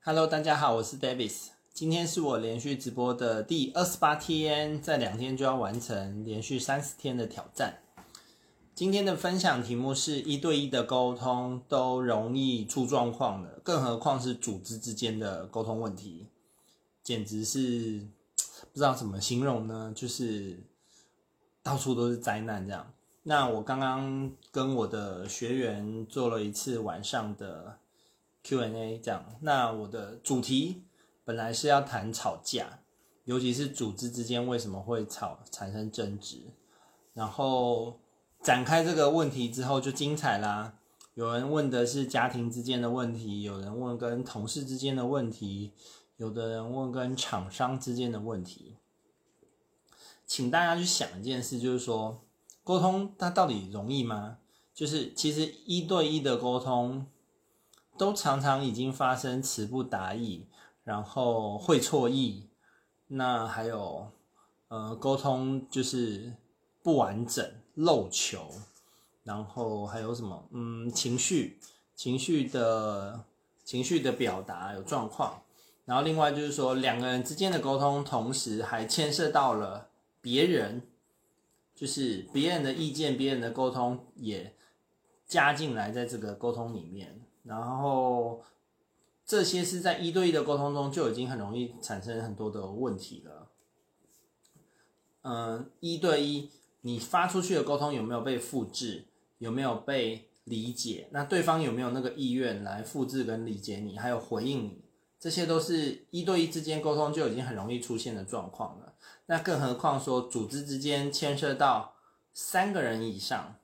Hello，大家好，我是 Davis。今天是我连续直播的第二十八天，在两天就要完成连续三十天的挑战。今天的分享题目是一对一的沟通都容易出状况的，更何况是组织之间的沟通问题，简直是不知道怎么形容呢？就是到处都是灾难这样。那我刚刚跟我的学员做了一次晚上的 Q&A，这样。那我的主题本来是要谈吵架，尤其是组织之间为什么会吵，产生争执。然后展开这个问题之后就精彩啦。有人问的是家庭之间的问题，有人问跟同事之间的问题，有的人问跟厂商之间的问题。请大家去想一件事，就是说。沟通它到底容易吗？就是其实一对一的沟通，都常常已经发生词不达意，然后会错意，那还有呃沟通就是不完整、漏球，然后还有什么？嗯，情绪情绪的情绪的表达有状况，然后另外就是说两个人之间的沟通，同时还牵涉到了别人。就是别人的意见、别人的沟通也加进来在这个沟通里面，然后这些是在一对一的沟通中就已经很容易产生很多的问题了。嗯，一对一你发出去的沟通有没有被复制？有没有被理解？那对方有没有那个意愿来复制跟理解你，还有回应你？这些都是一对一之间沟通就已经很容易出现的状况了。那更何况说组织之间牵涉到三个人以上，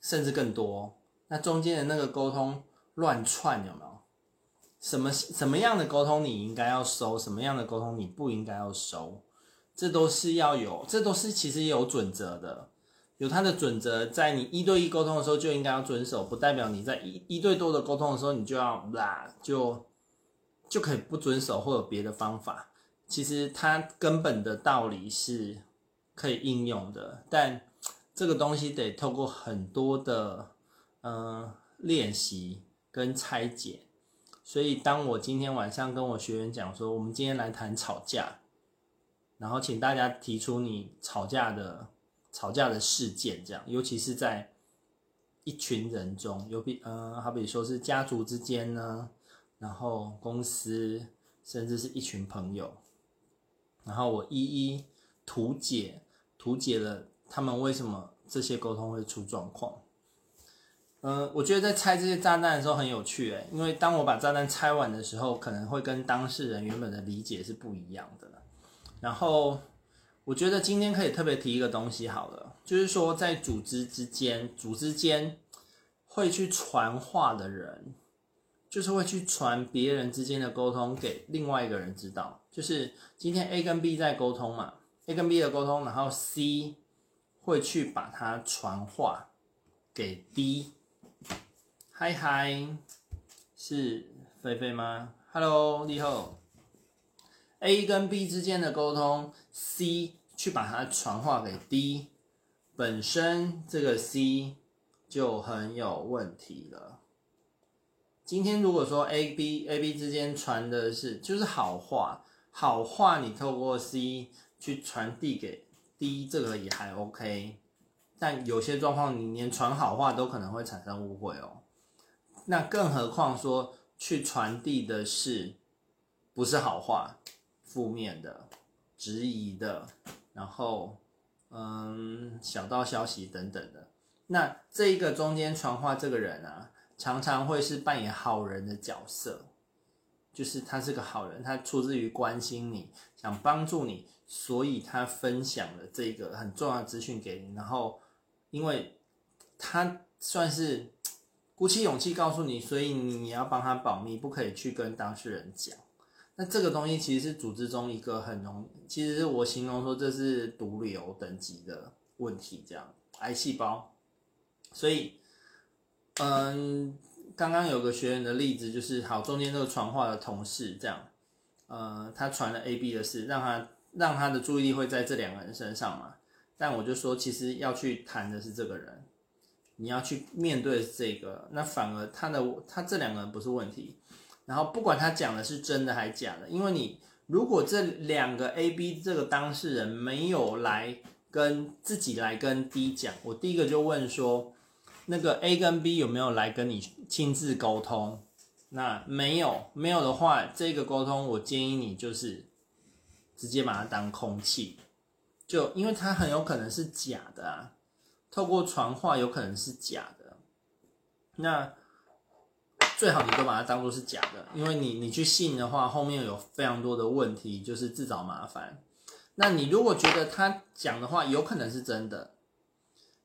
甚至更多，那中间的那个沟通乱窜有没有？什么什么样的沟通你应该要收，什么样的沟通你不应该要收？这都是要有，这都是其实有准则的，有它的准则，在你一对一沟通的时候就应该要遵守，不代表你在一一对多的沟通的时候你就要啦，就就可以不遵守或有别的方法。其实它根本的道理是可以应用的，但这个东西得透过很多的嗯练习跟拆解。所以当我今天晚上跟我学员讲说，我们今天来谈吵架，然后请大家提出你吵架的吵架的事件，这样，尤其是在一群人中，有比嗯，好比说是家族之间呢，然后公司，甚至是一群朋友。然后我一一图解，图解了他们为什么这些沟通会出状况。嗯，我觉得在拆这些炸弹的时候很有趣诶，因为当我把炸弹拆完的时候，可能会跟当事人原本的理解是不一样的。然后我觉得今天可以特别提一个东西好了，就是说在组织之间，组织间会去传话的人。就是会去传别人之间的沟通给另外一个人知道，就是今天 A 跟 B 在沟通嘛，A 跟 B 的沟通，然后 C 会去把它传话给 D。嗨嗨，是菲菲吗？Hello，你好。A 跟 B 之间的沟通，C 去把它传话给 D，本身这个 C 就很有问题了。今天如果说 A B A B 之间传的是就是好话，好话你透过 C 去传递给 D，这个也还 OK，但有些状况你连传好话都可能会产生误会哦。那更何况说去传递的是不是好话，负面的、质疑的，然后嗯小道消息等等的，那这一个中间传话这个人啊。常常会是扮演好人的角色，就是他是个好人，他出自于关心你，想帮助你，所以他分享了这个很重要的资讯给你。然后，因为他算是鼓起勇气告诉你，所以你要帮他保密，不可以去跟当事人讲。那这个东西其实是组织中一个很容，其实我形容说这是毒瘤等级的问题，这样癌细胞，所以。嗯，刚刚有个学员的例子就是，好，中间这个传话的同事这样，呃，他传了 A、B 的事，让他让他的注意力会在这两个人身上嘛。但我就说，其实要去谈的是这个人，你要去面对这个，那反而他的他这两个人不是问题，然后不管他讲的是真的还是假的，因为你如果这两个 A、B 这个当事人没有来跟自己来跟 D 讲，我第一个就问说，那个 A 跟 B 有没有来跟你亲自沟通？那没有，没有的话，这个沟通我建议你就是直接把它当空气，就因为它很有可能是假的啊，透过传话有可能是假的，那。最好你都把它当做是假的，因为你你去信的话，后面有非常多的问题，就是自找麻烦。那你如果觉得他讲的话有可能是真的，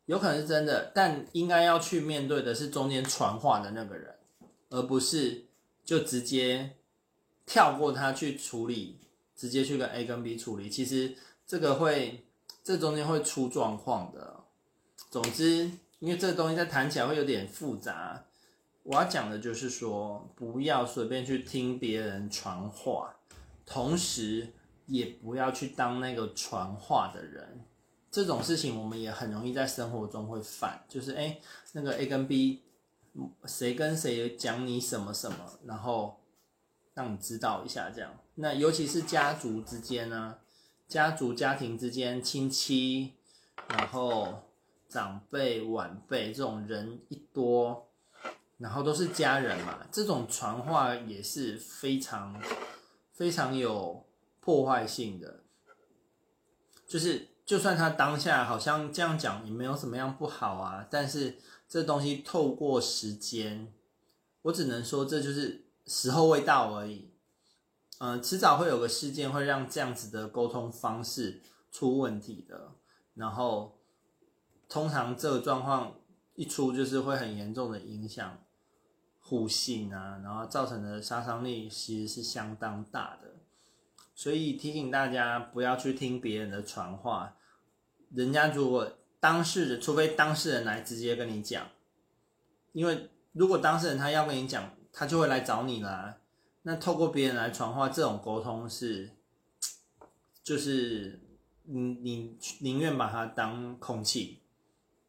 有可能是真的，但应该要去面对的是中间传话的那个人，而不是就直接跳过他去处理，直接去跟 A 跟 B 处理。其实这个会这中间会出状况的。总之，因为这个东西在谈起来会有点复杂。我要讲的就是说，不要随便去听别人传话，同时也不要去当那个传话的人。这种事情我们也很容易在生活中会犯，就是诶，那个 A 跟 B，谁跟谁讲你什么什么，然后让你知道一下这样。那尤其是家族之间呢，家族家庭之间，亲戚，然后长辈晚辈这种人一多。然后都是家人嘛，这种传话也是非常非常有破坏性的。就是就算他当下好像这样讲也没有什么样不好啊，但是这东西透过时间，我只能说这就是时候未到而已。嗯，迟早会有个事件会让这样子的沟通方式出问题的。然后通常这个状况一出，就是会很严重的影响。互信啊，然后造成的杀伤力其实是相当大的，所以提醒大家不要去听别人的传话。人家如果当事人，除非当事人来直接跟你讲，因为如果当事人他要跟你讲，他就会来找你啦。那透过别人来传话，这种沟通是，就是你你宁愿把它当空气，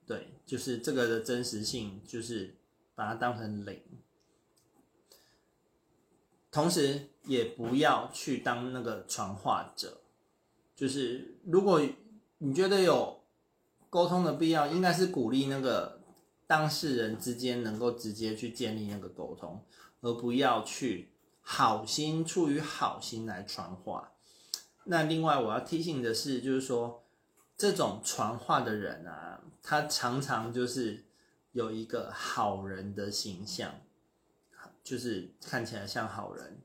对，就是这个的真实性，就是把它当成零。同时，也不要去当那个传话者。就是如果你觉得有沟通的必要，应该是鼓励那个当事人之间能够直接去建立那个沟通，而不要去好心出于好心来传话。那另外我要提醒的是，就是说这种传话的人啊，他常常就是有一个好人的形象。就是看起来像好人，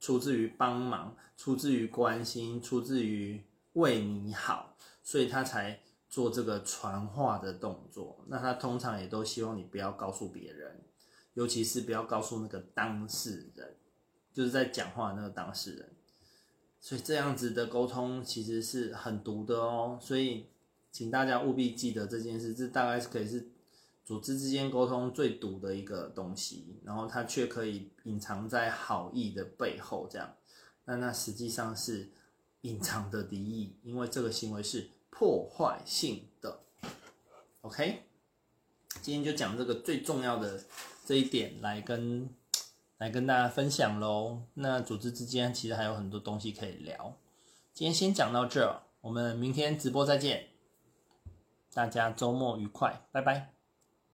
出自于帮忙，出自于关心，出自于为你好，所以他才做这个传话的动作。那他通常也都希望你不要告诉别人，尤其是不要告诉那个当事人，就是在讲话的那个当事人。所以这样子的沟通其实是很毒的哦。所以请大家务必记得这件事，这大概是可以是。组织之间沟通最毒的一个东西，然后它却可以隐藏在好意的背后，这样，那那实际上是隐藏的敌意，因为这个行为是破坏性的。OK，今天就讲这个最重要的这一点来跟来跟大家分享喽。那组织之间其实还有很多东西可以聊，今天先讲到这，我们明天直播再见，大家周末愉快，拜拜。